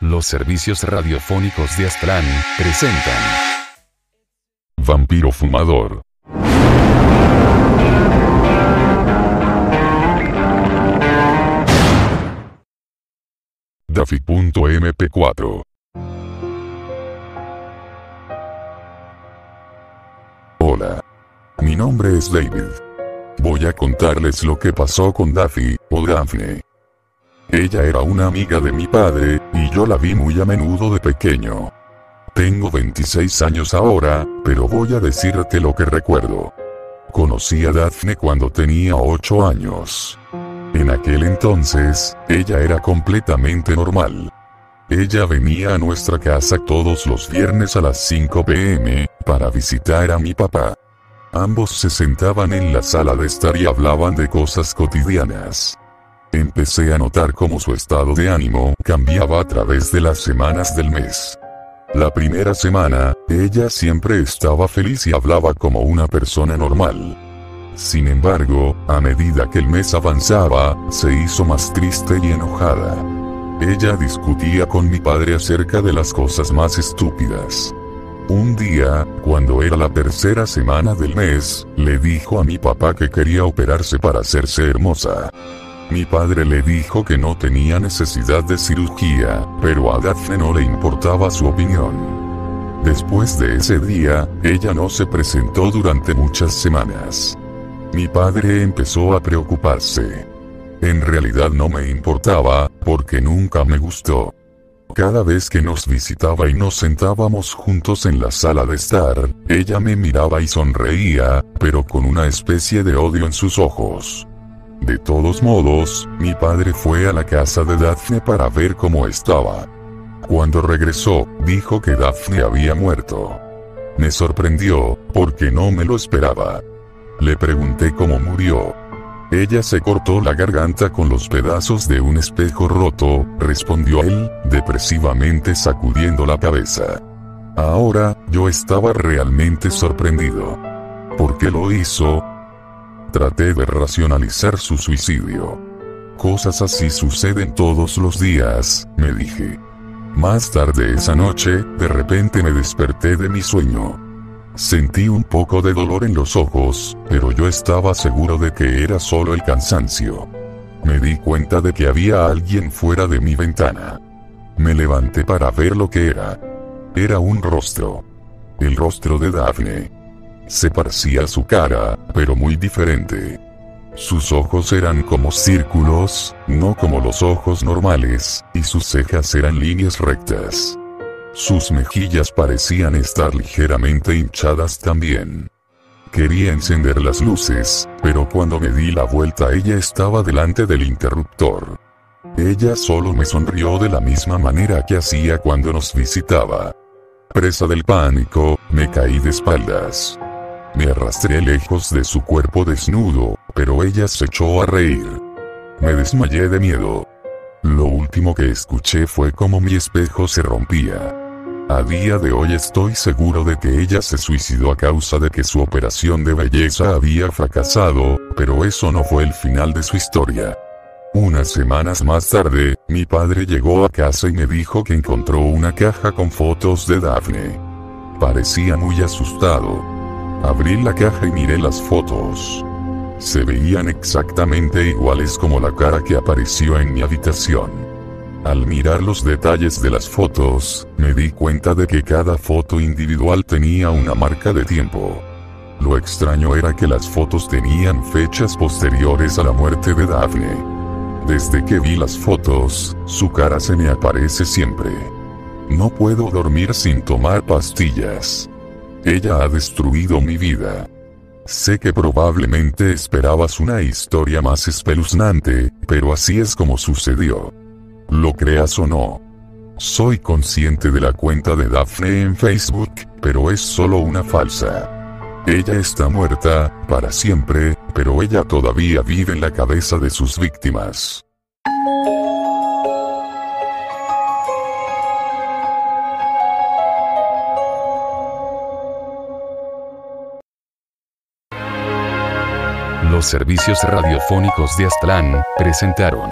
Los servicios radiofónicos de Aztlán presentan Vampiro Fumador. Daffy.mp4 Hola. Mi nombre es David. Voy a contarles lo que pasó con Daffy, o Daphne. Ella era una amiga de mi padre, y yo la vi muy a menudo de pequeño. Tengo 26 años ahora, pero voy a decirte lo que recuerdo. Conocí a Daphne cuando tenía 8 años. En aquel entonces, ella era completamente normal. Ella venía a nuestra casa todos los viernes a las 5 pm, para visitar a mi papá. Ambos se sentaban en la sala de estar y hablaban de cosas cotidianas. A notar cómo su estado de ánimo cambiaba a través de las semanas del mes. La primera semana, ella siempre estaba feliz y hablaba como una persona normal. Sin embargo, a medida que el mes avanzaba, se hizo más triste y enojada. Ella discutía con mi padre acerca de las cosas más estúpidas. Un día, cuando era la tercera semana del mes, le dijo a mi papá que quería operarse para hacerse hermosa. Mi padre le dijo que no tenía necesidad de cirugía, pero a Daphne no le importaba su opinión. Después de ese día, ella no se presentó durante muchas semanas. Mi padre empezó a preocuparse. En realidad no me importaba, porque nunca me gustó. Cada vez que nos visitaba y nos sentábamos juntos en la sala de estar, ella me miraba y sonreía, pero con una especie de odio en sus ojos. De todos modos, mi padre fue a la casa de Daphne para ver cómo estaba. Cuando regresó, dijo que Daphne había muerto. Me sorprendió, porque no me lo esperaba. Le pregunté cómo murió. Ella se cortó la garganta con los pedazos de un espejo roto, respondió él, depresivamente sacudiendo la cabeza. Ahora, yo estaba realmente sorprendido. ¿Por qué lo hizo? Traté de racionalizar su suicidio. Cosas así suceden todos los días, me dije. Más tarde esa noche, de repente me desperté de mi sueño. Sentí un poco de dolor en los ojos, pero yo estaba seguro de que era solo el cansancio. Me di cuenta de que había alguien fuera de mi ventana. Me levanté para ver lo que era. Era un rostro. El rostro de Daphne. Se parecía su cara, pero muy diferente. Sus ojos eran como círculos, no como los ojos normales, y sus cejas eran líneas rectas. Sus mejillas parecían estar ligeramente hinchadas también. Quería encender las luces, pero cuando me di la vuelta ella estaba delante del interruptor. Ella solo me sonrió de la misma manera que hacía cuando nos visitaba. Presa del pánico, me caí de espaldas. Me arrastré lejos de su cuerpo desnudo, pero ella se echó a reír. Me desmayé de miedo. Lo último que escuché fue como mi espejo se rompía. A día de hoy estoy seguro de que ella se suicidó a causa de que su operación de belleza había fracasado, pero eso no fue el final de su historia. Unas semanas más tarde, mi padre llegó a casa y me dijo que encontró una caja con fotos de Daphne. Parecía muy asustado. Abrí la caja y miré las fotos. Se veían exactamente iguales como la cara que apareció en mi habitación. Al mirar los detalles de las fotos, me di cuenta de que cada foto individual tenía una marca de tiempo. Lo extraño era que las fotos tenían fechas posteriores a la muerte de Daphne. Desde que vi las fotos, su cara se me aparece siempre. No puedo dormir sin tomar pastillas. Ella ha destruido mi vida. Sé que probablemente esperabas una historia más espeluznante, pero así es como sucedió. Lo creas o no. Soy consciente de la cuenta de Daphne en Facebook, pero es solo una falsa. Ella está muerta, para siempre, pero ella todavía vive en la cabeza de sus víctimas. Los servicios radiofónicos de Aztlán presentaron